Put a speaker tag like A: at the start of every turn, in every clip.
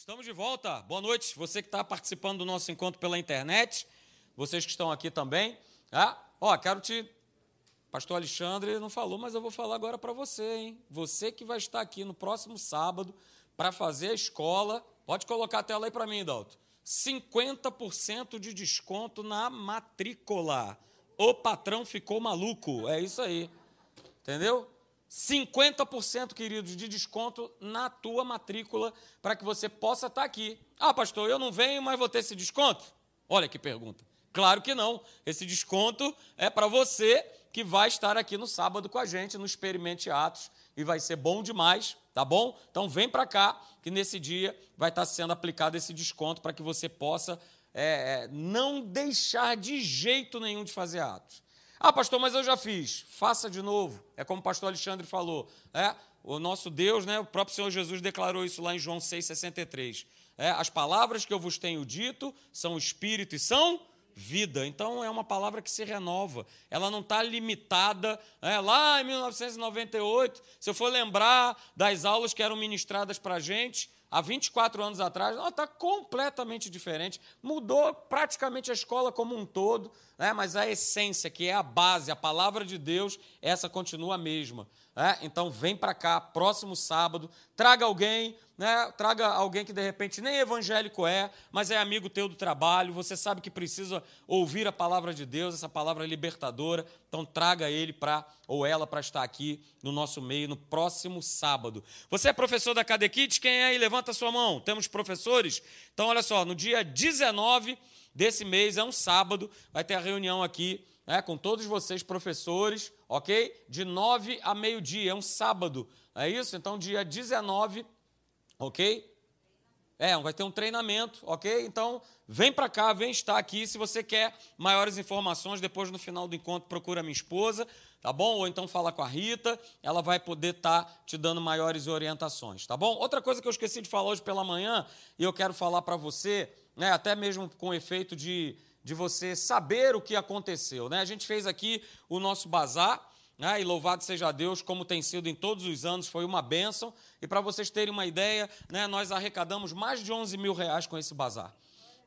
A: Estamos de volta. Boa noite. Você que está participando do nosso encontro pela internet, vocês que estão aqui também. Ah, ó, quero te. Pastor Alexandre não falou, mas eu vou falar agora para você, hein? Você que vai estar aqui no próximo sábado para fazer a escola. Pode colocar a tela aí para mim, Dalton. 50% de desconto na matrícula. O patrão ficou maluco. É isso aí. Entendeu? 50%, queridos, de desconto na tua matrícula para que você possa estar aqui. Ah, pastor, eu não venho, mas vou ter esse desconto? Olha que pergunta. Claro que não. Esse desconto é para você que vai estar aqui no sábado com a gente no Experimente Atos e vai ser bom demais, tá bom? Então vem para cá que nesse dia vai estar sendo aplicado esse desconto para que você possa é, não deixar de jeito nenhum de fazer atos. Ah, pastor, mas eu já fiz. Faça de novo. É como o pastor Alexandre falou. É, o nosso Deus, né, o próprio Senhor Jesus declarou isso lá em João 6,63. É, as palavras que eu vos tenho dito são espírito e são vida. Então é uma palavra que se renova. Ela não está limitada. É, lá em 1998, se eu for lembrar das aulas que eram ministradas para a gente, há 24 anos atrás, ela está completamente diferente. Mudou praticamente a escola como um todo né? mas a essência, que é a base, a palavra de Deus, essa continua a mesma. Né? Então vem para cá, próximo sábado, traga alguém, né? traga alguém que de repente nem evangélico é, mas é amigo teu do trabalho, você sabe que precisa ouvir a palavra de Deus, essa palavra libertadora, então traga ele para ou ela para estar aqui no nosso meio no próximo sábado. Você é professor da Cadequite? Quem é aí? Levanta sua mão. Temos professores? Então olha só, no dia 19 desse mês, é um sábado, vai ter a reunião aqui né, com todos vocês, professores, ok? De 9 a meio-dia, é um sábado, é isso? Então, dia 19, ok? É, vai ter um treinamento, ok? Então, vem para cá, vem estar aqui. Se você quer maiores informações, depois no final do encontro, procura minha esposa, tá bom? Ou então fala com a Rita, ela vai poder estar tá te dando maiores orientações, tá bom? Outra coisa que eu esqueci de falar hoje pela manhã, e eu quero falar para você, né, até mesmo com efeito de, de você saber o que aconteceu. Né? A gente fez aqui o nosso bazar, né, e louvado seja Deus, como tem sido em todos os anos, foi uma bênção. E para vocês terem uma ideia, né, nós arrecadamos mais de 11 mil reais com esse bazar.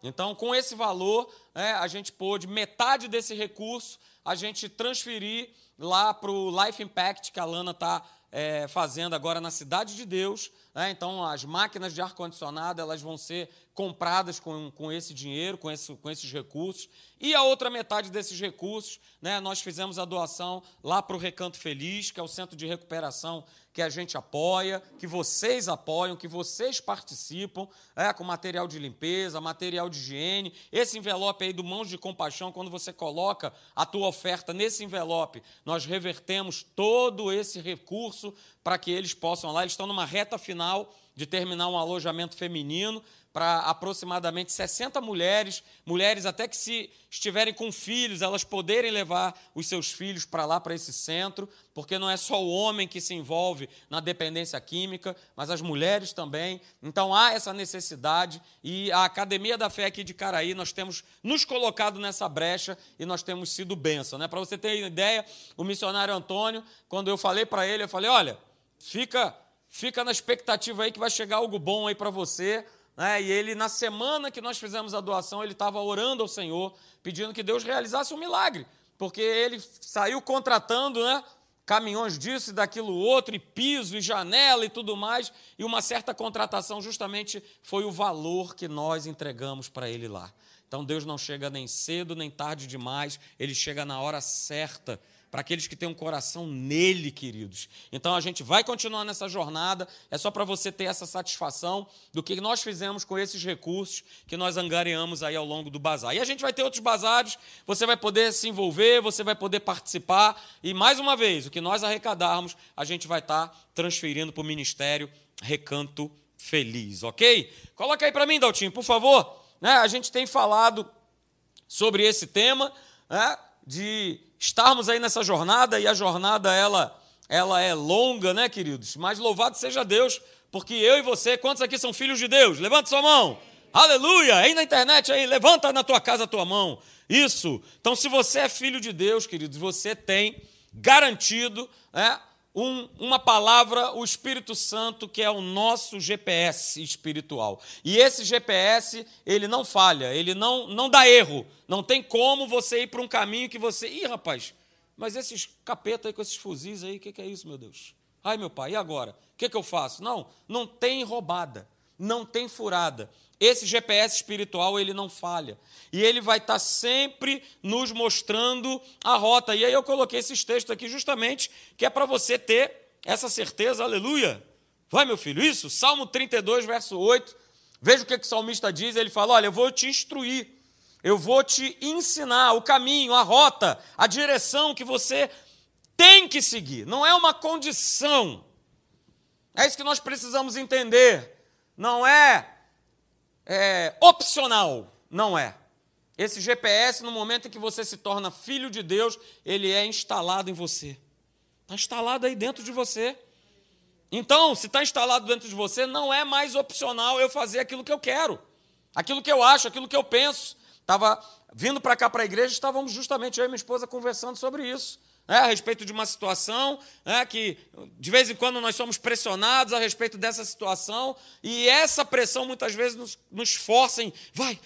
A: Então, com esse valor, né, a gente pôde, metade desse recurso, a gente transferir lá para o Life Impact que a Lana está é, fazendo agora na Cidade de Deus. Né? Então, as máquinas de ar-condicionado elas vão ser compradas com, com esse dinheiro, com, esse, com esses recursos. E a outra metade desses recursos, né, nós fizemos a doação lá para o Recanto Feliz, que é o centro de recuperação que a gente apoia, que vocês apoiam, que vocês participam, é, com material de limpeza, material de higiene. Esse envelope aí do Mãos de Compaixão, quando você coloca a tua oferta nesse envelope, nós revertemos todo esse recurso para que eles possam lá. Eles estão numa reta final de terminar um alojamento feminino para aproximadamente 60 mulheres, mulheres até que se estiverem com filhos, elas poderem levar os seus filhos para lá, para esse centro, porque não é só o homem que se envolve na dependência química, mas as mulheres também. Então há essa necessidade e a Academia da Fé aqui de Caraí, nós temos nos colocado nessa brecha e nós temos sido bênção. Né? Para você ter ideia, o missionário Antônio, quando eu falei para ele, eu falei, olha, fica, fica na expectativa aí que vai chegar algo bom aí para você, né? E ele, na semana que nós fizemos a doação, ele estava orando ao Senhor, pedindo que Deus realizasse um milagre, porque ele saiu contratando né, caminhões disso e daquilo outro, e piso, e janela e tudo mais, e uma certa contratação justamente foi o valor que nós entregamos para ele lá. Então Deus não chega nem cedo nem tarde demais, ele chega na hora certa para aqueles que têm um coração nele, queridos. Então a gente vai continuar nessa jornada, é só para você ter essa satisfação do que nós fizemos com esses recursos que nós angariamos aí ao longo do bazar. E a gente vai ter outros bazares, você vai poder se envolver, você vai poder participar, e mais uma vez, o que nós arrecadarmos, a gente vai estar tá transferindo para o Ministério Recanto Feliz, ok? Coloca aí para mim, Daltinho, por favor. Né? A gente tem falado sobre esse tema, né? de estarmos aí nessa jornada e a jornada ela ela é longa, né, queridos? Mas louvado seja Deus, porque eu e você, quantos aqui são filhos de Deus? Levanta sua mão. Aleluia! Aí na internet aí, levanta na tua casa a tua mão. Isso. Então, se você é filho de Deus, queridos, você tem garantido, né, um, uma palavra, o Espírito Santo, que é o nosso GPS espiritual. E esse GPS, ele não falha, ele não, não dá erro. Não tem como você ir para um caminho que você. Ih, rapaz, mas esses capeta aí com esses fuzis aí, o que, que é isso, meu Deus? Ai, meu pai, e agora? O que, que eu faço? Não, não tem roubada, não tem furada. Esse GPS espiritual, ele não falha. E ele vai estar sempre nos mostrando a rota. E aí eu coloquei esses textos aqui justamente, que é para você ter essa certeza, aleluia. Vai, meu filho, isso? Salmo 32, verso 8. Veja o que, que o salmista diz. Ele fala: Olha, eu vou te instruir, eu vou te ensinar o caminho, a rota, a direção que você tem que seguir. Não é uma condição. É isso que nós precisamos entender. Não é é, opcional. Não é. Esse GPS, no momento em que você se torna filho de Deus, ele é instalado em você. Está instalado aí dentro de você. Então, se está instalado dentro de você, não é mais opcional eu fazer aquilo que eu quero, aquilo que eu acho, aquilo que eu penso. Estava vindo para cá para a igreja, estávamos justamente eu e minha esposa conversando sobre isso né, a respeito de uma situação né, que, de vez em quando, nós somos pressionados a respeito dessa situação, e essa pressão muitas vezes nos, nos força em, vai,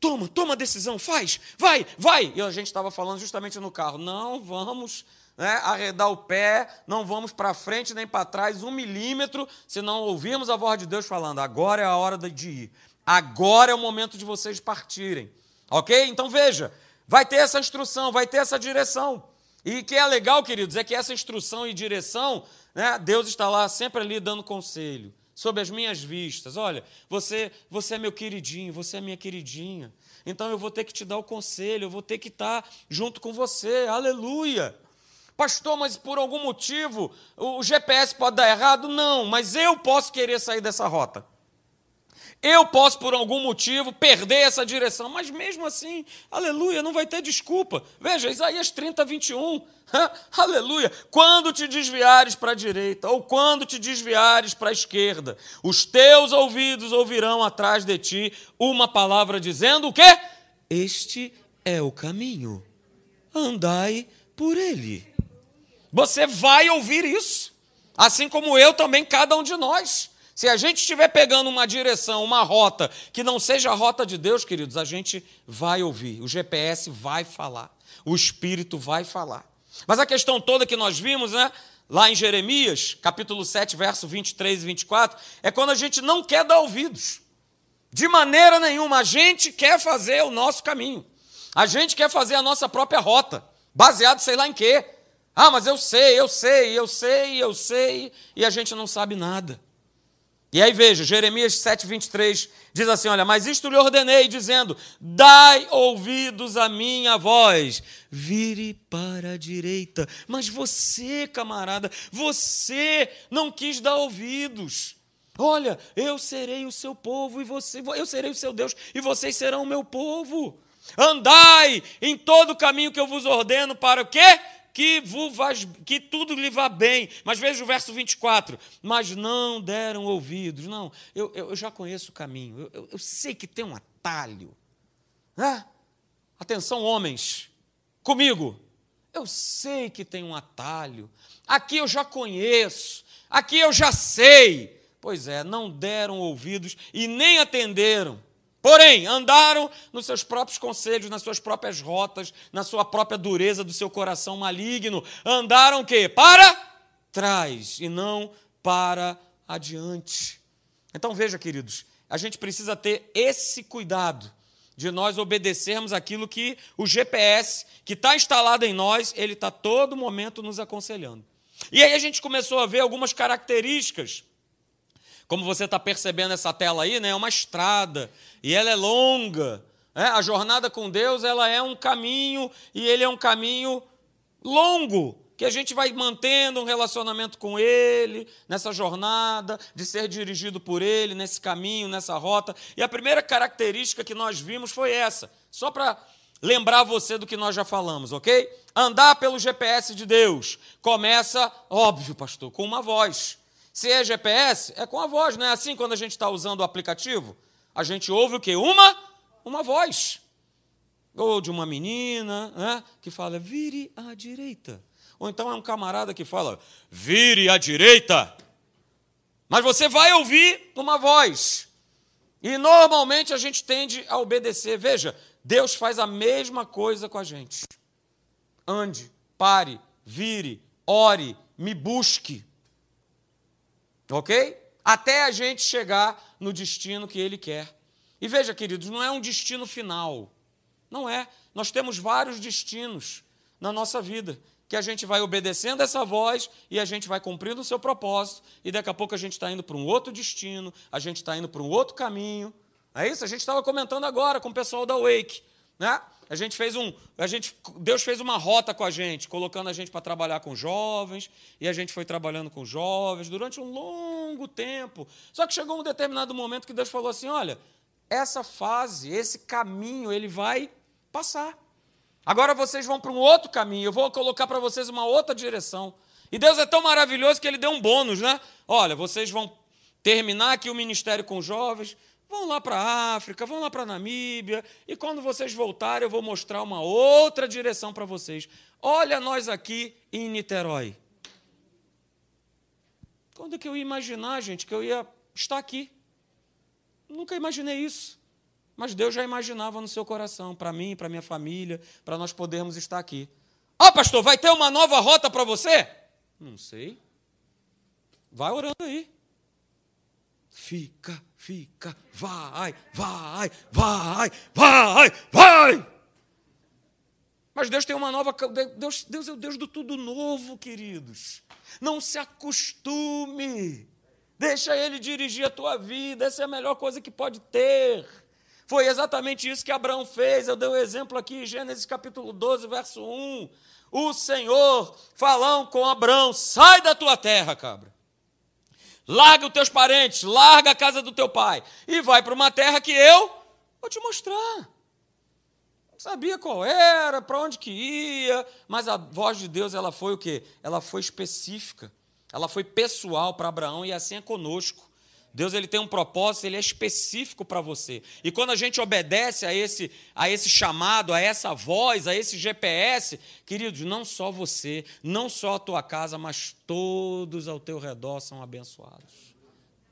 A: toma, toma a decisão, faz, vai, vai. E a gente estava falando justamente no carro, não vamos né, arredar o pé, não vamos para frente nem para trás um milímetro, se não ouvirmos a voz de Deus falando, agora é a hora de ir, agora é o momento de vocês partirem. Ok? Então veja, vai ter essa instrução, vai ter essa direção. E que é legal, queridos, é que essa instrução e direção, né, Deus está lá sempre ali dando conselho, sob as minhas vistas. Olha, você, você é meu queridinho, você é minha queridinha. Então eu vou ter que te dar o conselho, eu vou ter que estar junto com você. Aleluia! Pastor, mas por algum motivo o GPS pode dar errado? Não, mas eu posso querer sair dessa rota. Eu posso, por algum motivo, perder essa direção, mas mesmo assim, aleluia, não vai ter desculpa. Veja, Isaías 30, 21. aleluia. Quando te desviares para a direita, ou quando te desviares para a esquerda, os teus ouvidos ouvirão atrás de ti uma palavra dizendo o quê? Este é o caminho. Andai por ele. Você vai ouvir isso, assim como eu também, cada um de nós. Se a gente estiver pegando uma direção, uma rota que não seja a rota de Deus, queridos, a gente vai ouvir, o GPS vai falar, o Espírito vai falar. Mas a questão toda que nós vimos, né, lá em Jeremias, capítulo 7, verso 23 e 24, é quando a gente não quer dar ouvidos. De maneira nenhuma, a gente quer fazer o nosso caminho. A gente quer fazer a nossa própria rota, baseado sei lá em quê. Ah, mas eu sei, eu sei, eu sei, eu sei, e a gente não sabe nada. E aí veja, Jeremias 7,23 diz assim: Olha, mas isto lhe ordenei, dizendo: Dai ouvidos à minha voz, vire para a direita. Mas você, camarada, você não quis dar ouvidos. Olha, eu serei o seu povo e você, eu serei o seu Deus e vocês serão o meu povo. Andai em todo o caminho que eu vos ordeno para o quê? Que, que tudo lhe vá bem. Mas veja o verso 24. Mas não deram ouvidos. Não, eu, eu já conheço o caminho. Eu, eu, eu sei que tem um atalho. Atenção, homens, comigo. Eu sei que tem um atalho. Aqui eu já conheço. Aqui eu já sei. Pois é, não deram ouvidos e nem atenderam. Porém, andaram nos seus próprios conselhos, nas suas próprias rotas, na sua própria dureza do seu coração maligno. Andaram o quê? Para trás e não para adiante. Então veja, queridos, a gente precisa ter esse cuidado de nós obedecermos aquilo que o GPS, que está instalado em nós, ele está todo momento nos aconselhando. E aí a gente começou a ver algumas características como você está percebendo essa tela aí, né, é uma estrada e ela é longa. Né? A jornada com Deus ela é um caminho e ele é um caminho longo que a gente vai mantendo um relacionamento com Ele, nessa jornada, de ser dirigido por Ele, nesse caminho, nessa rota. E a primeira característica que nós vimos foi essa, só para lembrar você do que nós já falamos, ok? Andar pelo GPS de Deus começa, óbvio, pastor, com uma voz. Se é GPS, é com a voz, não é assim quando a gente está usando o aplicativo? A gente ouve o quê? Uma, uma voz. Ou de uma menina né, que fala, vire à direita. Ou então é um camarada que fala, vire à direita. Mas você vai ouvir uma voz. E normalmente a gente tende a obedecer. Veja, Deus faz a mesma coisa com a gente. Ande, pare, vire, ore, me busque. Ok? Até a gente chegar no destino que Ele quer. E veja, queridos, não é um destino final. Não é. Nós temos vários destinos na nossa vida que a gente vai obedecendo essa voz e a gente vai cumprindo o seu propósito, e daqui a pouco a gente está indo para um outro destino, a gente está indo para um outro caminho. É isso? A gente estava comentando agora com o pessoal da Wake. Né? A gente fez um. A gente, Deus fez uma rota com a gente, colocando a gente para trabalhar com jovens, e a gente foi trabalhando com jovens durante um longo tempo. Só que chegou um determinado momento que Deus falou assim: olha, essa fase, esse caminho, ele vai passar. Agora vocês vão para um outro caminho, eu vou colocar para vocês uma outra direção. E Deus é tão maravilhoso que ele deu um bônus, né? Olha, vocês vão terminar aqui o ministério com jovens, vão lá para a África, vão lá para a Namíbia, e quando vocês voltarem, eu vou mostrar uma outra direção para vocês. Olha nós aqui em Niterói. Quando que eu ia imaginar, gente, que eu ia estar aqui? Nunca imaginei isso. Mas Deus já imaginava no seu coração, para mim, para minha família, para nós podermos estar aqui. Ó, oh, pastor, vai ter uma nova rota para você? Não sei. Vai orando aí. Fica, fica, vai, vai, vai, vai, vai. Mas Deus tem uma nova. Deus, Deus é o Deus do tudo novo, queridos. Não se acostume. Deixa Ele dirigir a tua vida. Essa é a melhor coisa que pode ter. Foi exatamente isso que Abraão fez. Eu dei um exemplo aqui, Gênesis capítulo 12, verso 1. O Senhor falando com Abraão: sai da tua terra, cabra. Larga os teus parentes, larga a casa do teu pai e vai para uma terra que eu vou te mostrar. Não sabia qual era, para onde que ia, mas a voz de Deus ela foi o quê? Ela foi específica, ela foi pessoal para Abraão e assim é conosco. Deus ele tem um propósito, ele é específico para você. E quando a gente obedece a esse, a esse chamado, a essa voz, a esse GPS, queridos, não só você, não só a tua casa, mas todos ao teu redor são abençoados.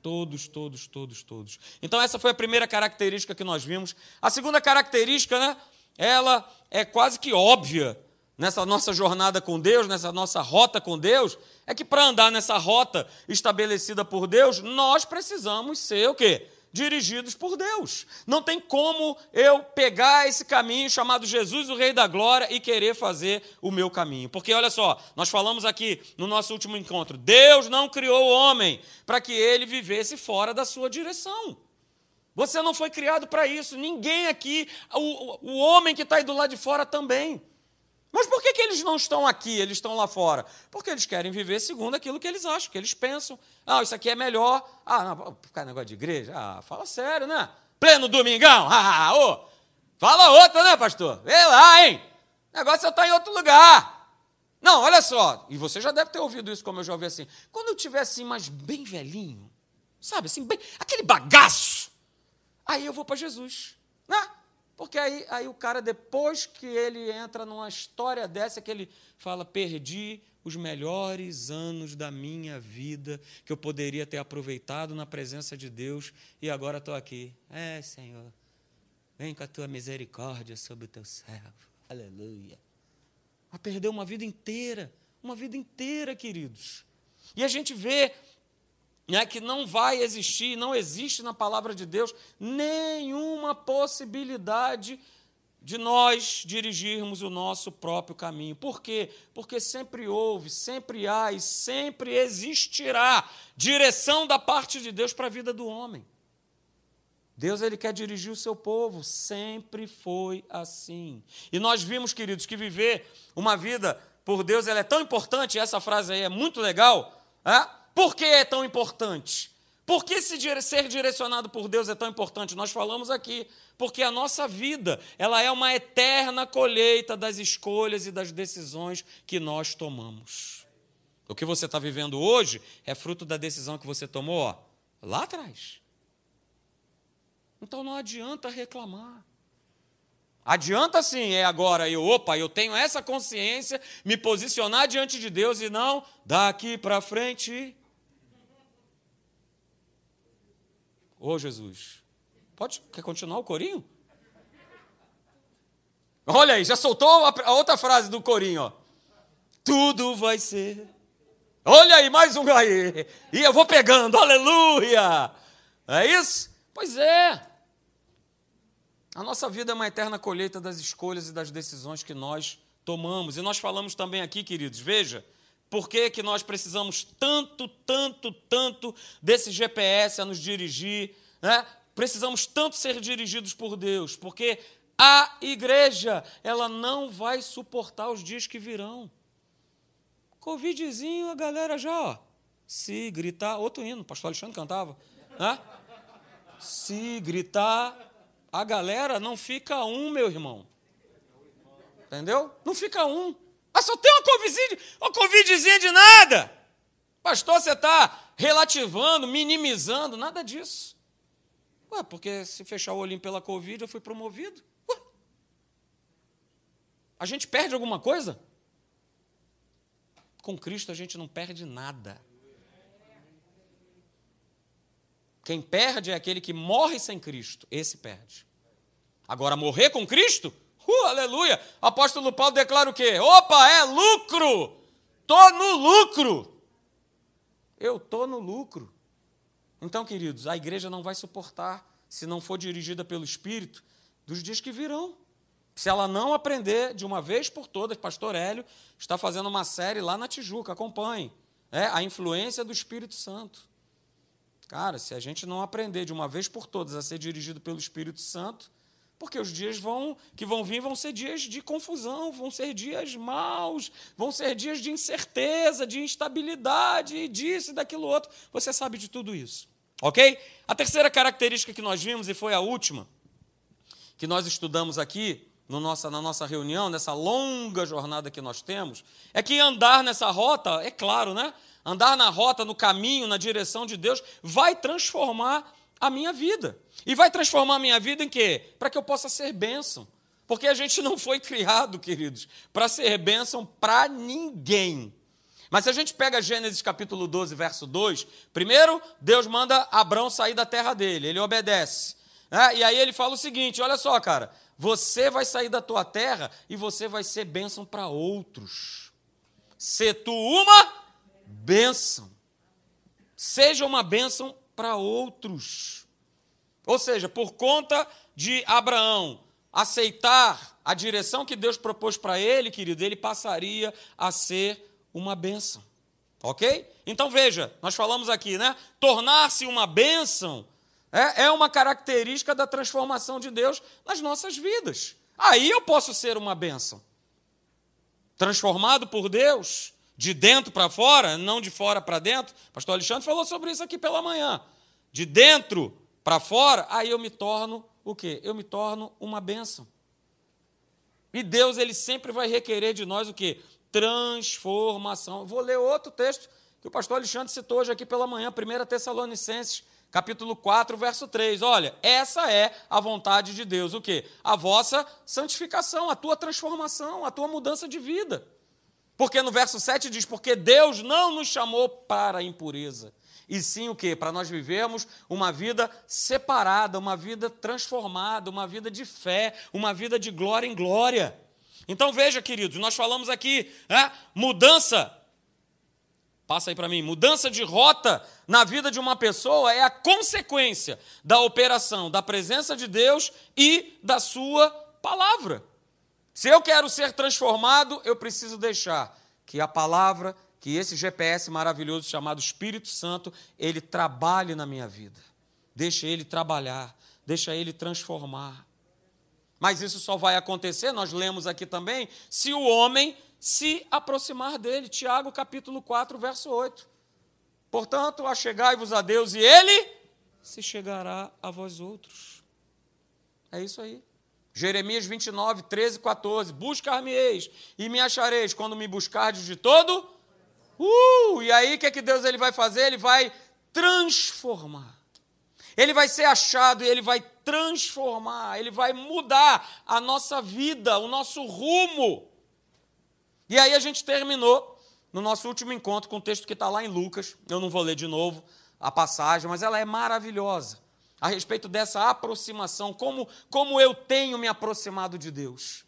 A: Todos, todos, todos, todos. Então essa foi a primeira característica que nós vimos. A segunda característica, né? Ela é quase que óbvia nessa nossa jornada com Deus, nessa nossa rota com Deus, é que para andar nessa rota estabelecida por Deus, nós precisamos ser o quê? Dirigidos por Deus. Não tem como eu pegar esse caminho chamado Jesus, o Rei da Glória, e querer fazer o meu caminho. Porque olha só, nós falamos aqui no nosso último encontro: Deus não criou o homem para que ele vivesse fora da sua direção. Você não foi criado para isso. Ninguém aqui, o, o homem que está aí do lado de fora também. Mas por que, que eles não estão aqui, eles estão lá fora? Porque eles querem viver segundo aquilo que eles acham, que eles pensam. Ah, isso aqui é melhor. Ah, não, ficar negócio de igreja? Ah, fala sério, né? Pleno domingão? Ah, ô, fala outra, né, pastor? Vê lá, hein? O negócio é estar em outro lugar. Não, olha só, e você já deve ter ouvido isso, como eu já ouvi assim. Quando eu estiver assim, mas bem velhinho, sabe, assim, bem, aquele bagaço, aí eu vou para Jesus. Né? Porque aí, aí o cara, depois que ele entra numa história dessa, que ele fala: perdi os melhores anos da minha vida que eu poderia ter aproveitado na presença de Deus e agora estou aqui. É, Senhor, vem com a tua misericórdia sobre o teu servo. Aleluia. A perder uma vida inteira, uma vida inteira, queridos. E a gente vê né, que não vai existir, não existe na palavra de Deus nenhuma possibilidade de nós dirigirmos o nosso próprio caminho. Por quê? Porque sempre houve, sempre há e sempre existirá direção da parte de Deus para a vida do homem. Deus ele quer dirigir o seu povo, sempre foi assim. E nós vimos, queridos, que viver uma vida por Deus ela é tão importante, essa frase aí é muito legal, é? Por que é tão importante? Por que ser direcionado por Deus é tão importante? Nós falamos aqui, porque a nossa vida, ela é uma eterna colheita das escolhas e das decisões que nós tomamos. O que você está vivendo hoje é fruto da decisão que você tomou ó, lá atrás. Então não adianta reclamar. Adianta sim, é agora eu, opa, eu tenho essa consciência, me posicionar diante de Deus e não daqui para frente. Ô Jesus, pode, quer continuar o corinho? Olha aí, já soltou a, outra frase do corinho, ó. Tudo vai ser. Olha aí, mais um aí. E eu vou pegando, aleluia. É isso? Pois é. A nossa vida é uma eterna colheita das escolhas e das decisões que nós tomamos. E nós falamos também aqui, queridos, veja, por que, que nós precisamos tanto, tanto, tanto desse GPS a nos dirigir, né? Precisamos tanto ser dirigidos por Deus, porque a igreja, ela não vai suportar os dias que virão. Covidzinho, a galera já, ó, se gritar, outro hino, o pastor Alexandre cantava, né? Se gritar, a galera não fica um, meu irmão. Entendeu? Não fica um. Ah, só tem uma covidzinha, uma covidzinha de nada. Pastor, você está relativando, minimizando, nada disso. Ué, porque se fechar o olhinho pela Covid, eu fui promovido. Ué. A gente perde alguma coisa? Com Cristo a gente não perde nada. Quem perde é aquele que morre sem Cristo. Esse perde. Agora, morrer com Cristo? Uh, aleluia! Apóstolo Paulo declara o quê? Opa, é lucro! Tô no lucro! Eu tô no lucro. Então, queridos, a igreja não vai suportar, se não for dirigida pelo Espírito, dos dias que virão. Se ela não aprender de uma vez por todas, pastor Hélio está fazendo uma série lá na Tijuca, acompanhe. É a influência do Espírito Santo. Cara, se a gente não aprender de uma vez por todas a ser dirigido pelo Espírito Santo, porque os dias vão que vão vir vão ser dias de confusão, vão ser dias maus, vão ser dias de incerteza, de instabilidade, disso e daquilo outro. Você sabe de tudo isso. OK? A terceira característica que nós vimos e foi a última que nós estudamos aqui no nossa, na nossa reunião, nessa longa jornada que nós temos, é que andar nessa rota, é claro, né? andar na rota, no caminho, na direção de Deus, vai transformar a minha vida. E vai transformar a minha vida em quê? Para que eu possa ser bênção. Porque a gente não foi criado, queridos, para ser bênção para ninguém. Mas se a gente pega Gênesis capítulo 12, verso 2, primeiro Deus manda Abraão sair da terra dele, ele obedece. Né? E aí ele fala o seguinte: olha só, cara, você vai sair da tua terra e você vai ser bênção para outros. Se tu uma bênção. Seja uma bênção para outros. Ou seja, por conta de Abraão aceitar a direção que Deus propôs para ele, querido, ele passaria a ser uma bênção. Ok? Então veja, nós falamos aqui, né? Tornar-se uma bênção é, é uma característica da transformação de Deus nas nossas vidas. Aí eu posso ser uma bênção. Transformado por Deus, de dentro para fora, não de fora para dentro. O pastor Alexandre falou sobre isso aqui pela manhã. De dentro para fora, aí eu me torno o quê? Eu me torno uma bênção. E Deus, ele sempre vai requerer de nós o quê? Transformação. vou ler outro texto que o pastor Alexandre citou hoje aqui pela manhã, 1 Tessalonicenses, capítulo 4, verso 3. Olha, essa é a vontade de Deus. O quê? A vossa santificação, a tua transformação, a tua mudança de vida. Porque no verso 7 diz: Porque Deus não nos chamou para a impureza, e sim o quê? Para nós vivermos uma vida separada, uma vida transformada, uma vida de fé, uma vida de glória em glória. Então veja, queridos, nós falamos aqui, né, mudança. Passa aí para mim. Mudança de rota na vida de uma pessoa é a consequência da operação da presença de Deus e da sua palavra. Se eu quero ser transformado, eu preciso deixar que a palavra, que esse GPS maravilhoso chamado Espírito Santo, ele trabalhe na minha vida. Deixa ele trabalhar, deixa ele transformar. Mas isso só vai acontecer, nós lemos aqui também, se o homem se aproximar dele. Tiago capítulo 4, verso 8. Portanto, achegai-vos a Deus e ele se chegará a vós outros. É isso aí. Jeremias 29, 13 e 14. Buscar-me-eis e me achareis quando me buscardes de todo. Uh! E aí o que, é que Deus ele vai fazer? Ele vai transformar. Ele vai ser achado e ele vai transformar, ele vai mudar a nossa vida, o nosso rumo. E aí a gente terminou no nosso último encontro com o texto que está lá em Lucas. Eu não vou ler de novo a passagem, mas ela é maravilhosa a respeito dessa aproximação, como, como eu tenho me aproximado de Deus.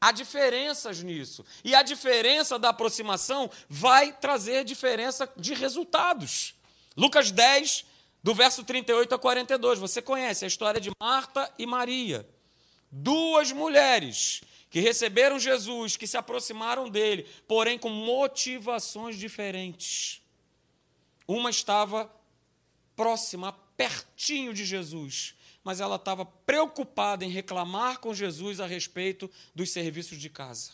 A: Há diferenças nisso. E a diferença da aproximação vai trazer diferença de resultados. Lucas 10, do verso 38 a 42. Você conhece a história de Marta e Maria. Duas mulheres que receberam Jesus, que se aproximaram dele, porém com motivações diferentes. Uma estava próxima, pertinho de Jesus, mas ela estava preocupada em reclamar com Jesus a respeito dos serviços de casa.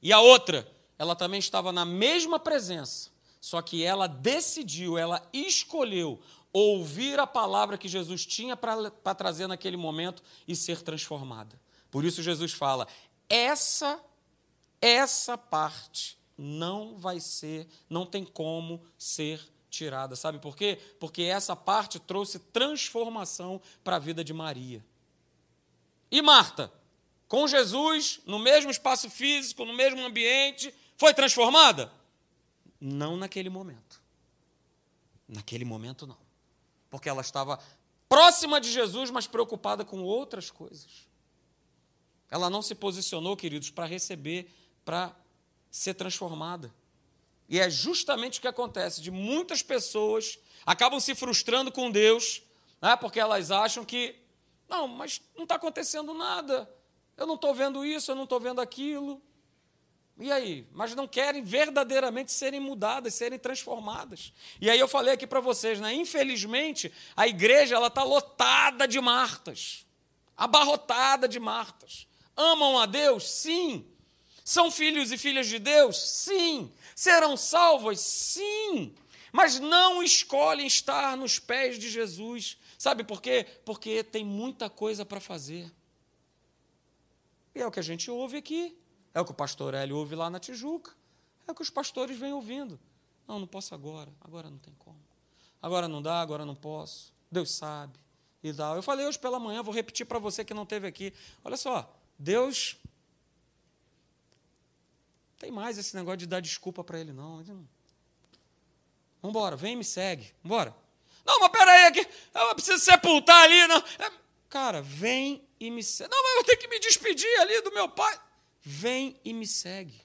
A: E a outra, ela também estava na mesma presença, só que ela decidiu, ela escolheu ouvir a palavra que Jesus tinha para trazer naquele momento e ser transformada. Por isso Jesus fala: essa essa parte não vai ser, não tem como ser tirada. Sabe por quê? Porque essa parte trouxe transformação para a vida de Maria. E Marta, com Jesus, no mesmo espaço físico, no mesmo ambiente, foi transformada? Não naquele momento. Naquele momento, não. Porque ela estava próxima de Jesus, mas preocupada com outras coisas. Ela não se posicionou, queridos, para receber, para ser transformada. E é justamente o que acontece: de muitas pessoas acabam se frustrando com Deus, né, porque elas acham que, não, mas não está acontecendo nada, eu não estou vendo isso, eu não estou vendo aquilo. E aí? Mas não querem verdadeiramente serem mudadas, serem transformadas. E aí eu falei aqui para vocês, né? Infelizmente, a igreja ela está lotada de Martas, abarrotada de Martas. Amam a Deus? Sim. São filhos e filhas de Deus? Sim. Serão salvas? Sim. Mas não escolhem estar nos pés de Jesus. Sabe por quê? Porque tem muita coisa para fazer. E é o que a gente ouve aqui. É o que o pastor Hélio ouve lá na Tijuca. É o que os pastores vêm ouvindo. Não, não posso agora. Agora não tem como. Agora não dá, agora não posso. Deus sabe. E tal. Eu falei hoje pela manhã, vou repetir para você que não teve aqui. Olha só, Deus tem mais esse negócio de dar desculpa para ele, não. Vamos embora, vem e me segue. Vambora. Não, mas peraí, aqui, eu preciso sepultar ali. Não. É, cara, vem e me segue. Não, mas eu tenho que me despedir ali do meu pai. Vem e me segue.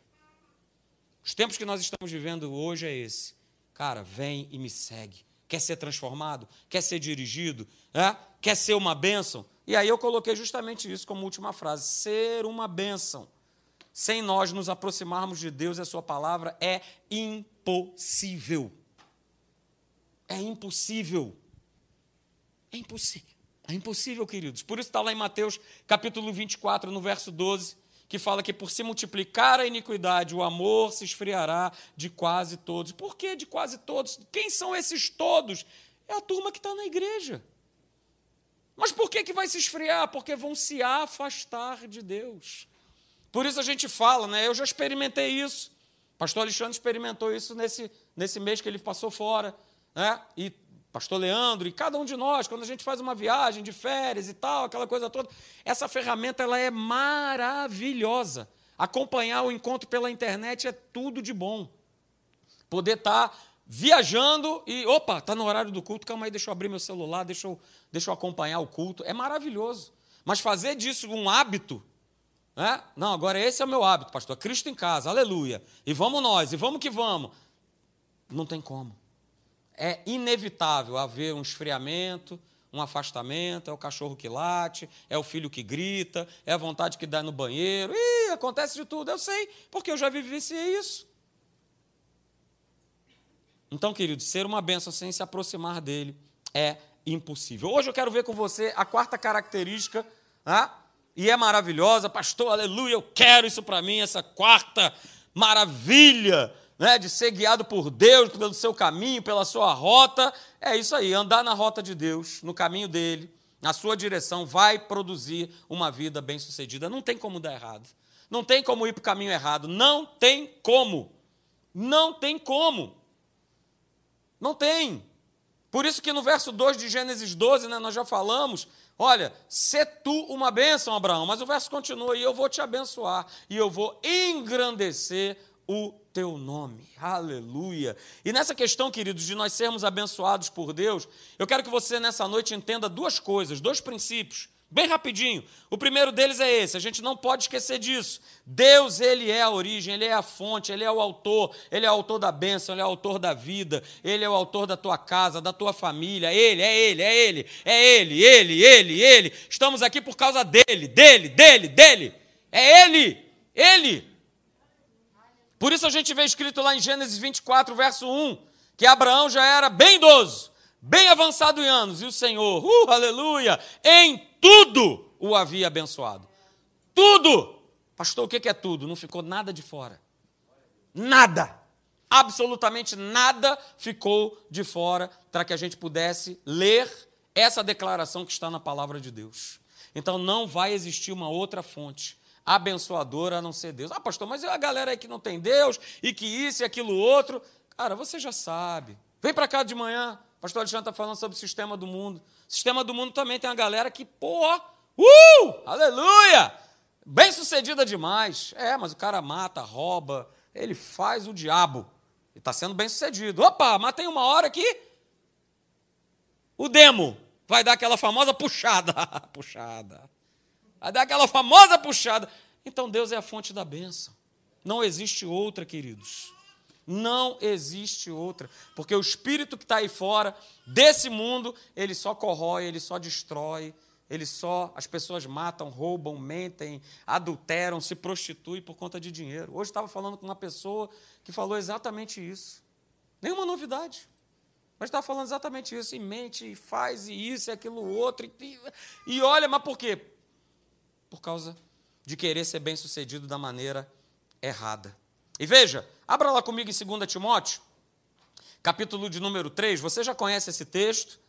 A: Os tempos que nós estamos vivendo hoje é esse. Cara, vem e me segue. Quer ser transformado? Quer ser dirigido? É? Quer ser uma bênção? E aí eu coloquei justamente isso como última frase: ser uma bênção. Sem nós nos aproximarmos de Deus e a Sua palavra é impossível. É impossível. É impossível. É impossível, queridos. Por isso está lá em Mateus capítulo 24, no verso 12 que fala que por se multiplicar a iniquidade, o amor se esfriará de quase todos. Por que de quase todos? Quem são esses todos? É a turma que está na igreja. Mas por que, que vai se esfriar? Porque vão se afastar de Deus. Por isso a gente fala, né? Eu já experimentei isso. Pastor Alexandre experimentou isso nesse, nesse mês que ele passou fora. Né? E pastor Leandro, e cada um de nós, quando a gente faz uma viagem de férias e tal, aquela coisa toda, essa ferramenta ela é maravilhosa. Acompanhar o encontro pela internet é tudo de bom. Poder estar tá viajando e, opa, está no horário do culto, calma aí, deixa eu abrir meu celular, deixa eu, deixa eu acompanhar o culto. É maravilhoso. Mas fazer disso um hábito, né? não, agora esse é o meu hábito, pastor, Cristo em casa, aleluia. E vamos nós, e vamos que vamos. Não tem como é inevitável haver um esfriamento, um afastamento, é o cachorro que late, é o filho que grita, é a vontade que dá no banheiro. Ih, acontece de tudo, eu sei, porque eu já vivenciei isso. Então, querido, ser uma bênção sem se aproximar dele é impossível. Hoje eu quero ver com você a quarta característica, né? E é maravilhosa, pastor, aleluia, eu quero isso para mim, essa quarta maravilha né, de ser guiado por Deus, pelo seu caminho, pela sua rota. É isso aí, andar na rota de Deus, no caminho dele, na sua direção, vai produzir uma vida bem-sucedida. Não tem como dar errado. Não tem como ir para o caminho errado. Não tem como. Não tem como. Não tem. Por isso que no verso 2 de Gênesis 12, né, nós já falamos, olha, se tu uma bênção, Abraão, mas o verso continua, e eu vou te abençoar, e eu vou engrandecer o teu nome. Aleluia. E nessa questão, queridos, de nós sermos abençoados por Deus, eu quero que você nessa noite entenda duas coisas, dois princípios. Bem rapidinho. O primeiro deles é esse, a gente não pode esquecer disso. Deus, ele é a origem, ele é a fonte, ele é o autor, ele é o autor da bênção, ele é o autor da vida, ele é o autor da tua casa, da tua família. Ele, é ele, é ele, é ele, ele, ele, ele. Estamos aqui por causa dele, dele, dele, dele. É ele, ele. Por isso a gente vê escrito lá em Gênesis 24, verso 1, que Abraão já era bem idoso, bem avançado em anos, e o Senhor, uh, aleluia, em tudo o havia abençoado. Tudo! Pastor, o que é tudo? Não ficou nada de fora. Nada. Absolutamente nada ficou de fora para que a gente pudesse ler essa declaração que está na palavra de Deus. Então não vai existir uma outra fonte abençoadora a não ser Deus. Ah, pastor, mas a galera aí que não tem Deus e que isso e aquilo outro. Cara, você já sabe. Vem para cá de manhã. O pastor Alexandre está falando sobre o sistema do mundo. O sistema do mundo também tem uma galera que, pô, uh, aleluia! Bem sucedida demais. É, mas o cara mata, rouba, ele faz o diabo. E está sendo bem sucedido. Opa, mas tem uma hora que o demo vai dar aquela famosa puxada. puxada. Vai dar aquela famosa puxada. Então Deus é a fonte da bênção. Não existe outra, queridos. Não existe outra. Porque o espírito que está aí fora, desse mundo, ele só corrói, ele só destrói, ele só. As pessoas matam, roubam, mentem, adulteram, se prostituem por conta de dinheiro. Hoje estava falando com uma pessoa que falou exatamente isso. Nenhuma novidade. Mas estava falando exatamente isso. E mente, e faz, e isso, e aquilo outro. E, e olha, mas por quê? Por causa de querer ser bem sucedido da maneira errada. E veja, abra lá comigo em 2 Timóteo, capítulo de número 3. Você já conhece esse texto,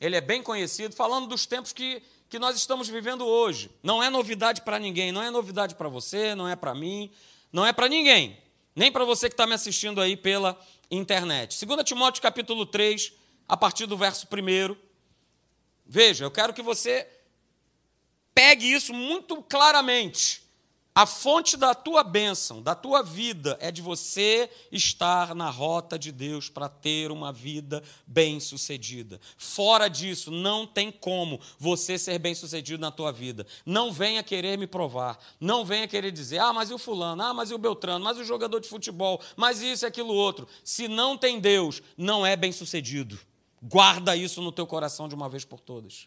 A: ele é bem conhecido, falando dos tempos que, que nós estamos vivendo hoje. Não é novidade para ninguém, não é novidade para você, não é para mim, não é para ninguém, nem para você que está me assistindo aí pela internet. 2 Timóteo, capítulo 3, a partir do verso 1. Veja, eu quero que você pegue isso muito claramente. A fonte da tua bênção, da tua vida, é de você estar na rota de Deus para ter uma vida bem-sucedida. Fora disso, não tem como você ser bem-sucedido na tua vida. Não venha querer me provar. Não venha querer dizer, ah, mas e o fulano? Ah, mas e o Beltrano? Mas o jogador de futebol? Mas isso e aquilo outro. Se não tem Deus, não é bem-sucedido. Guarda isso no teu coração de uma vez por todas.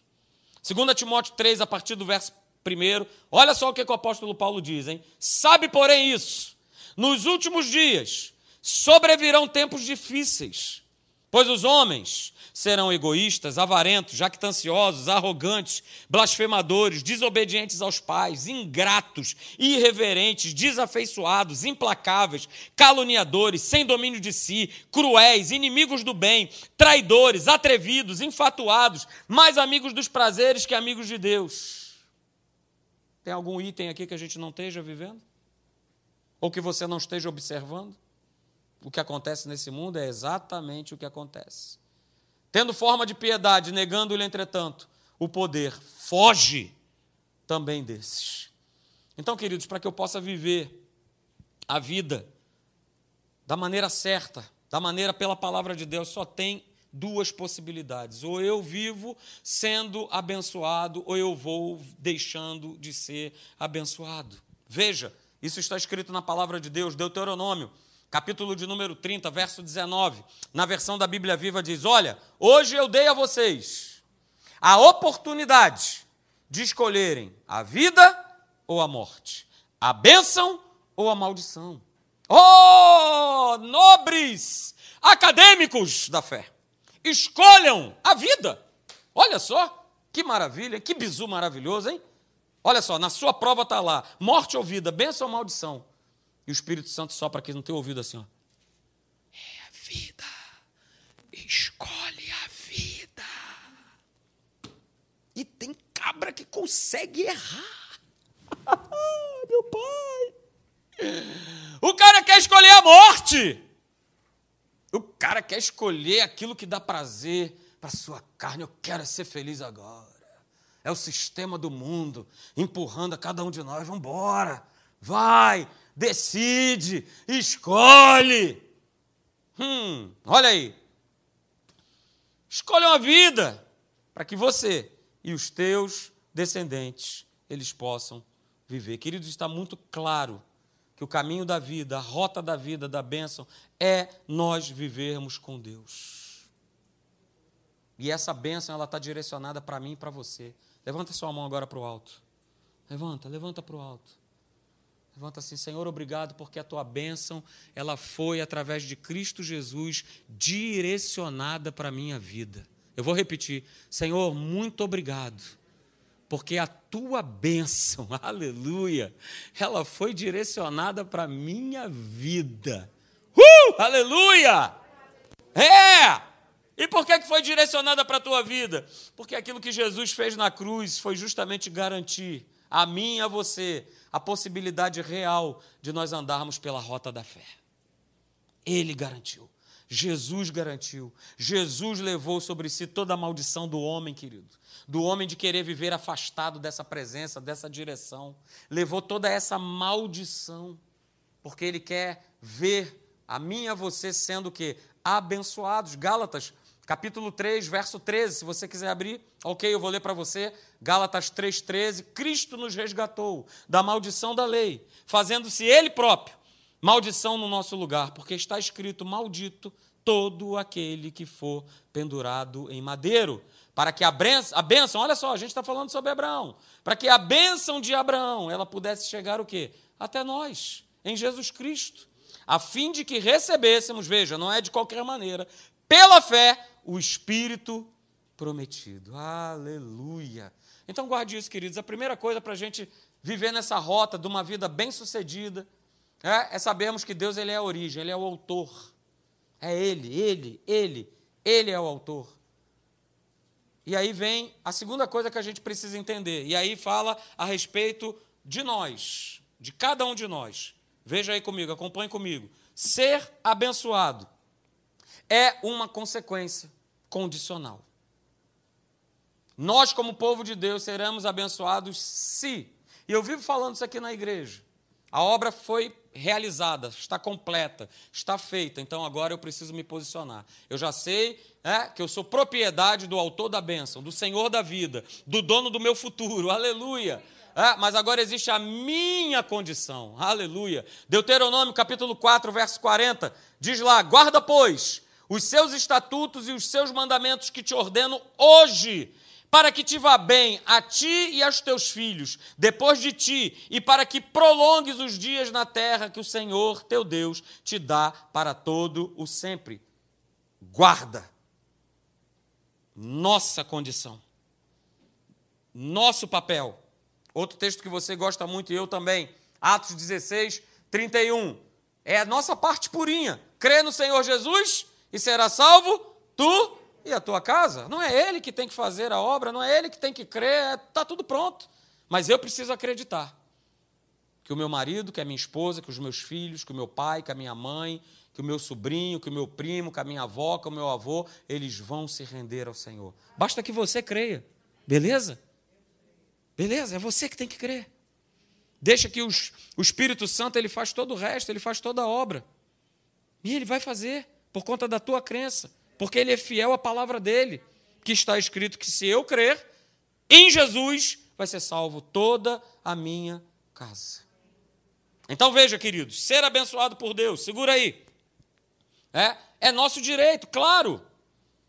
A: 2 Timóteo 3, a partir do verso 1, olha só o que, que o apóstolo Paulo diz, hein? Sabe, porém, isso, nos últimos dias sobrevirão tempos difíceis, pois os homens serão egoístas, avarentos, jactanciosos, arrogantes, blasfemadores, desobedientes aos pais, ingratos, irreverentes, desafeiçoados, implacáveis, caluniadores, sem domínio de si, cruéis, inimigos do bem, traidores, atrevidos, infatuados, mais amigos dos prazeres que amigos de Deus. Tem algum item aqui que a gente não esteja vivendo? Ou que você não esteja observando? O que acontece nesse mundo é exatamente o que acontece tendo forma de piedade, negando-lhe, entretanto, o poder, foge também desses. Então, queridos, para que eu possa viver a vida da maneira certa, da maneira pela palavra de Deus, só tem duas possibilidades. Ou eu vivo sendo abençoado, ou eu vou deixando de ser abençoado. Veja, isso está escrito na palavra de Deus, Deuteronômio capítulo de número 30, verso 19, na versão da Bíblia Viva diz: Olha, hoje eu dei a vocês a oportunidade de escolherem a vida ou a morte, a bênção ou a maldição. Oh, nobres acadêmicos da fé, escolham a vida. Olha só, que maravilha, que bizu maravilhoso, hein? Olha só, na sua prova está lá: morte ou vida, bênção ou maldição. E o Espírito Santo sopra aqui no teu ouvido assim, ó. É a vida. Escolhe a vida. E tem cabra que consegue errar. Meu pai. O cara quer escolher a morte. O cara quer escolher aquilo que dá prazer, para sua carne. Eu quero ser feliz agora. É o sistema do mundo empurrando a cada um de nós. Vamos embora. Vai, decide, escolhe. Hum, olha aí. Escolha uma vida para que você e os teus descendentes eles possam viver. Queridos, está muito claro que o caminho da vida, a rota da vida, da bênção, é nós vivermos com Deus. E essa bênção ela está direcionada para mim e para você. Levanta sua mão agora para o alto. Levanta, levanta para o alto. Levanta assim, Senhor, obrigado porque a tua bênção, ela foi através de Cristo Jesus direcionada para a minha vida. Eu vou repetir, Senhor, muito obrigado porque a tua bênção, aleluia, ela foi direcionada para a minha vida. Uh, aleluia! É! E por que foi direcionada para a tua vida? Porque aquilo que Jesus fez na cruz foi justamente garantir a mim e a você a possibilidade real de nós andarmos pela rota da fé. Ele garantiu. Jesus garantiu. Jesus levou sobre si toda a maldição do homem, querido do homem de querer viver afastado dessa presença, dessa direção. Levou toda essa maldição, porque ele quer ver a mim e a você sendo o quê? Abençoados. Gálatas, capítulo 3, verso 13, se você quiser abrir, ok, eu vou ler para você. Gálatas 3,13. Cristo nos resgatou da maldição da lei, fazendo-se Ele próprio maldição no nosso lugar, porque está escrito: Maldito todo aquele que for pendurado em madeiro para que a bênção, a olha só, a gente está falando sobre Abraão, para que a bênção de Abraão ela pudesse chegar o quê? Até nós, em Jesus Cristo, a fim de que recebêssemos, veja, não é de qualquer maneira, pela fé, o Espírito prometido. Aleluia. Então guarde isso, queridos. A primeira coisa para a gente viver nessa rota de uma vida bem-sucedida é, é sabermos que Deus ele é a origem, Ele é o autor. É Ele, Ele, Ele, Ele é o autor. E aí vem a segunda coisa que a gente precisa entender. E aí fala a respeito de nós, de cada um de nós. Veja aí comigo, acompanhe comigo. Ser abençoado é uma consequência condicional. Nós, como povo de Deus, seremos abençoados se. E eu vivo falando isso aqui na igreja. A obra foi realizada, está completa, está feita, então agora eu preciso me posicionar. Eu já sei é, que eu sou propriedade do autor da bênção, do Senhor da vida, do dono do meu futuro, aleluia. É, mas agora existe a minha condição, aleluia. Deuteronômio capítulo 4, verso 40, diz lá: guarda, pois, os seus estatutos e os seus mandamentos que te ordeno hoje para que te vá bem a ti e aos teus filhos, depois de ti, e para que prolongues os dias na terra que o Senhor teu Deus te dá para todo o sempre. Guarda nossa condição, nosso papel. Outro texto que você gosta muito e eu também, Atos 16, 31. É a nossa parte purinha. Crê no Senhor Jesus e será salvo tu e a tua casa? Não é ele que tem que fazer a obra, não é ele que tem que crer, está tudo pronto. Mas eu preciso acreditar que o meu marido, que a minha esposa, que os meus filhos, que o meu pai, que a minha mãe, que o meu sobrinho, que o meu primo, que a minha avó, que o meu avô, eles vão se render ao Senhor. Basta que você creia. Beleza? Beleza? É você que tem que crer. Deixa que os, o Espírito Santo ele faz todo o resto, ele faz toda a obra. E ele vai fazer por conta da tua crença porque ele é fiel à palavra dele, que está escrito que se eu crer em Jesus, vai ser salvo toda a minha casa. Então veja, queridos, ser abençoado por Deus, segura aí. É, é nosso direito, claro.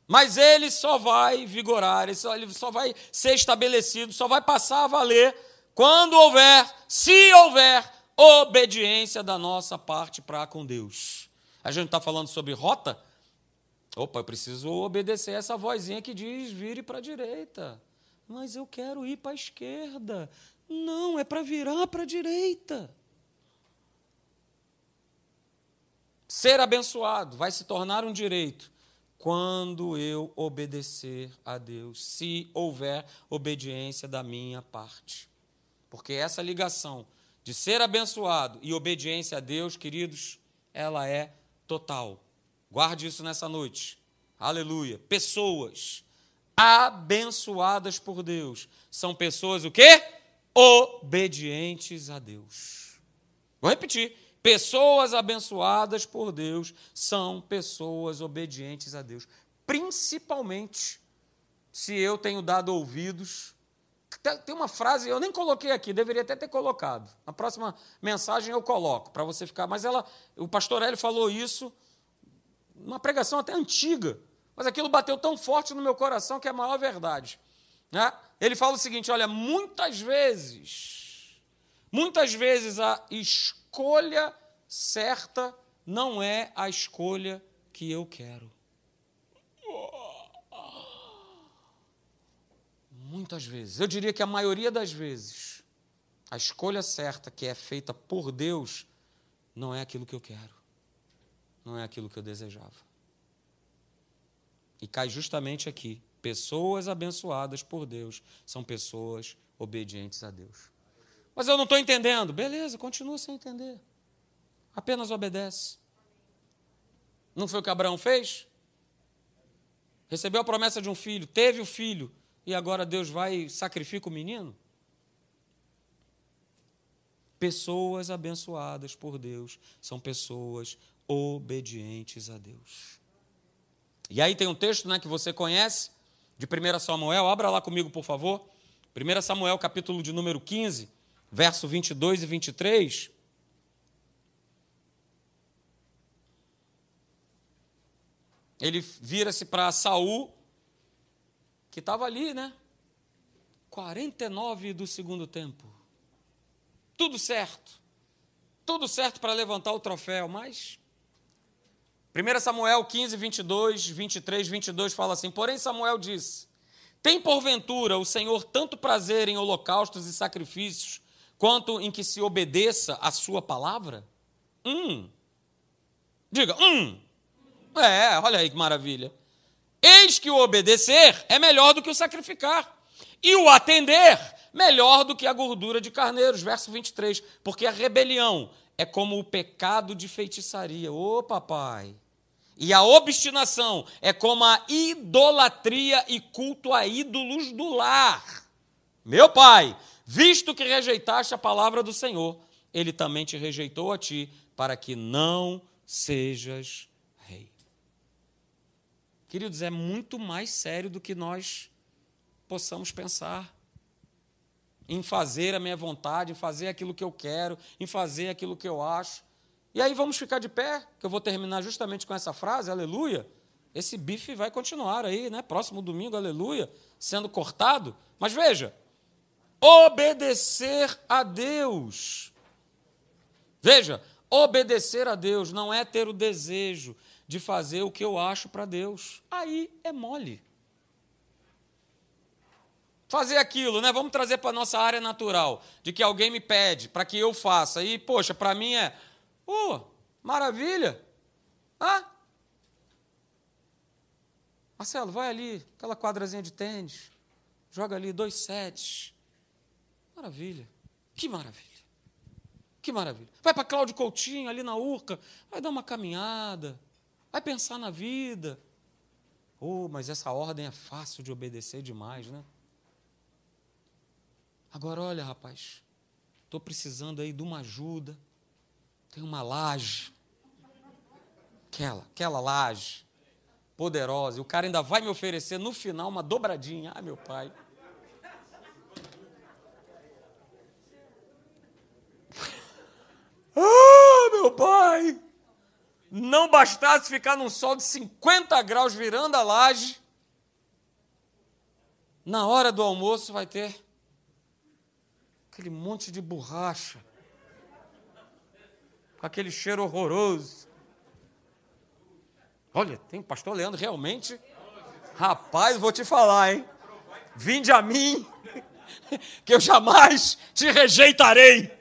A: Mas ele só vai vigorar, ele só, ele só vai ser estabelecido, só vai passar a valer quando houver, se houver, obediência da nossa parte para com Deus. A gente está falando sobre rota, Opa, eu preciso obedecer essa vozinha que diz vire para a direita. Mas eu quero ir para a esquerda. Não, é para virar para a direita. Ser abençoado vai se tornar um direito quando eu obedecer a Deus, se houver obediência da minha parte. Porque essa ligação de ser abençoado e obediência a Deus, queridos, ela é total. Guarde isso nessa noite. Aleluia. Pessoas abençoadas por Deus são pessoas o quê? Obedientes a Deus. Vou repetir. Pessoas abençoadas por Deus são pessoas obedientes a Deus. Principalmente se eu tenho dado ouvidos. Tem uma frase, eu nem coloquei aqui, deveria até ter colocado. Na próxima mensagem eu coloco, para você ficar. Mas ela, o pastor Hélio falou isso, uma pregação até antiga, mas aquilo bateu tão forte no meu coração que é a maior verdade. Né? Ele fala o seguinte: olha, muitas vezes, muitas vezes a escolha certa não é a escolha que eu quero. Muitas vezes, eu diria que a maioria das vezes, a escolha certa que é feita por Deus não é aquilo que eu quero, não é aquilo que eu desejava. E cai justamente aqui. Pessoas abençoadas por Deus são pessoas obedientes a Deus. Mas eu não estou entendendo. Beleza, continua sem entender. Apenas obedece. Não foi o que Abraão fez? Recebeu a promessa de um filho, teve o filho, e agora Deus vai e sacrifica o menino? Pessoas abençoadas por Deus são pessoas obedientes a Deus. E aí tem um texto né, que você conhece, de 1 Samuel, abra lá comigo, por favor. 1 Samuel, capítulo de número 15, verso 22 e 23. Ele vira-se para Saul, que estava ali, né? 49 do segundo tempo. Tudo certo. Tudo certo para levantar o troféu, mas 1 Samuel 15, 22, 23, 22 fala assim: Porém, Samuel disse: Tem porventura o Senhor tanto prazer em holocaustos e sacrifícios, quanto em que se obedeça a sua palavra? Hum. Diga, hum. É, olha aí que maravilha. Eis que o obedecer é melhor do que o sacrificar, e o atender melhor do que a gordura de carneiros. Verso 23. Porque a rebelião é como o pecado de feitiçaria. Ô, papai. E a obstinação é como a idolatria e culto a ídolos do lar. Meu pai, visto que rejeitaste a palavra do Senhor, ele também te rejeitou a ti, para que não sejas rei. Queridos, é muito mais sério do que nós possamos pensar em fazer a minha vontade, em fazer aquilo que eu quero, em fazer aquilo que eu acho. E aí vamos ficar de pé, que eu vou terminar justamente com essa frase, aleluia. Esse bife vai continuar aí, né? Próximo domingo, aleluia, sendo cortado. Mas veja, obedecer a Deus. Veja, obedecer a Deus não é ter o desejo de fazer o que eu acho para Deus. Aí é mole fazer aquilo, né? Vamos trazer para a nossa área natural, de que alguém me pede para que eu faça. E, poxa, para mim é, oh, maravilha. Ah? Marcelo, vai ali, aquela quadrazinha de tênis, joga ali dois sets. Maravilha. Que maravilha. Que maravilha. Vai para Cláudio Coutinho, ali na Urca, vai dar uma caminhada, vai pensar na vida. Oh, mas essa ordem é fácil de obedecer demais, né? Agora, olha, rapaz, estou precisando aí de uma ajuda. Tem uma laje. Aquela, aquela laje poderosa. E o cara ainda vai me oferecer no final uma dobradinha. Ai, meu pai. Ah, meu pai! Não bastasse ficar num sol de 50 graus virando a laje, na hora do almoço vai ter aquele monte de borracha, com aquele cheiro horroroso. Olha, tem pastor Leandro realmente. Rapaz, vou te falar, hein? Vinde a mim, que eu jamais te rejeitarei.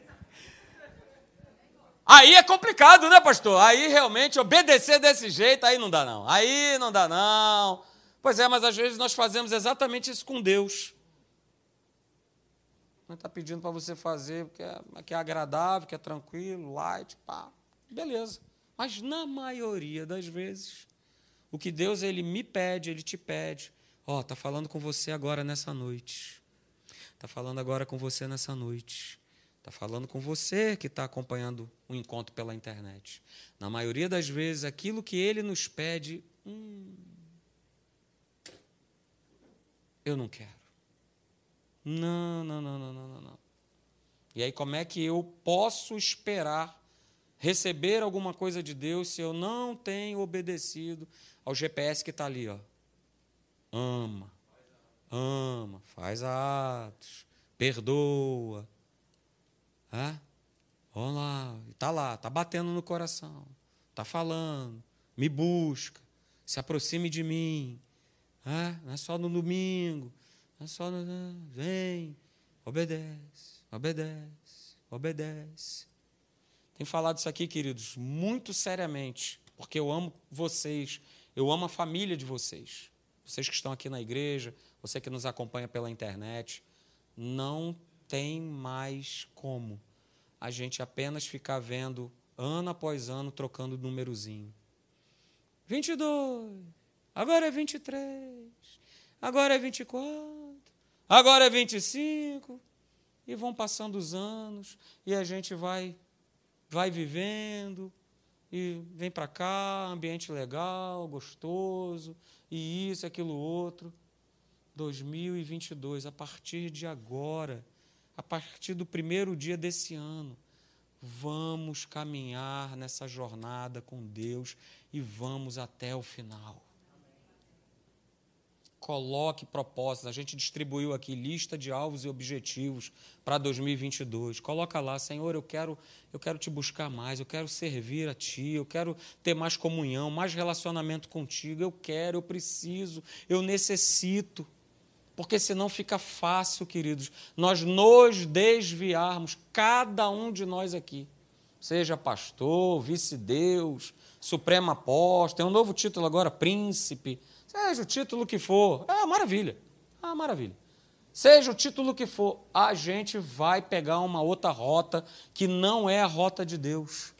A: Aí é complicado, né, pastor? Aí realmente obedecer desse jeito, aí não dá não. Aí não dá não. Pois é, mas às vezes nós fazemos exatamente isso com Deus. Está pedindo para você fazer porque é, que é agradável, que é tranquilo, light, pá. Beleza. Mas na maioria das vezes, O que Deus ele me pede, ele te pede. Ó, oh, tá falando com você agora nessa noite. Tá falando agora com você nessa noite. Tá falando com você que está acompanhando o encontro pela internet. Na maioria das vezes, aquilo que ele nos pede, hum, eu não quero. Não, não, não, não, não, não. E aí, como é que eu posso esperar receber alguma coisa de Deus se eu não tenho obedecido ao GPS que está ali? Ó. Ama, ama, faz atos, perdoa. É? Vamos lá, está lá, está batendo no coração, está falando, me busca, se aproxime de mim. É? Não é só no domingo, é só. Vem, obedece, obedece, obedece. Tenho falado isso aqui, queridos, muito seriamente, porque eu amo vocês, eu amo a família de vocês. Vocês que estão aqui na igreja, você que nos acompanha pela internet, não tem mais como a gente apenas ficar vendo ano após ano trocando númerozinho. 22, agora é 23, agora é 24, agora é 25. E vão passando os anos e a gente vai vai vivendo e vem para cá, ambiente legal, gostoso, e isso, aquilo outro. 2022, a partir de agora, a partir do primeiro dia desse ano, vamos caminhar nessa jornada com Deus e vamos até o final. Coloque propósitos. A gente distribuiu aqui lista de alvos e objetivos para 2022. Coloca lá, Senhor, eu quero, eu quero te buscar mais, eu quero servir a ti, eu quero ter mais comunhão, mais relacionamento contigo. Eu quero, eu preciso, eu necessito porque senão fica fácil, queridos, nós nos desviarmos, cada um de nós aqui, seja pastor, vice-deus, supremo apóstolo, tem um novo título agora, príncipe, seja o título que for, é maravilha, é maravilha. Seja o título que for, a gente vai pegar uma outra rota que não é a rota de Deus.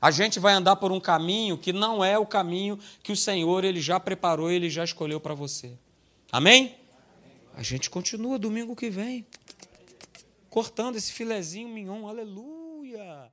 A: A gente vai andar por um caminho que não é o caminho que o Senhor ele já preparou, ele já escolheu para você. Amém? A gente continua domingo que vem, cortando esse filezinho mignon, aleluia.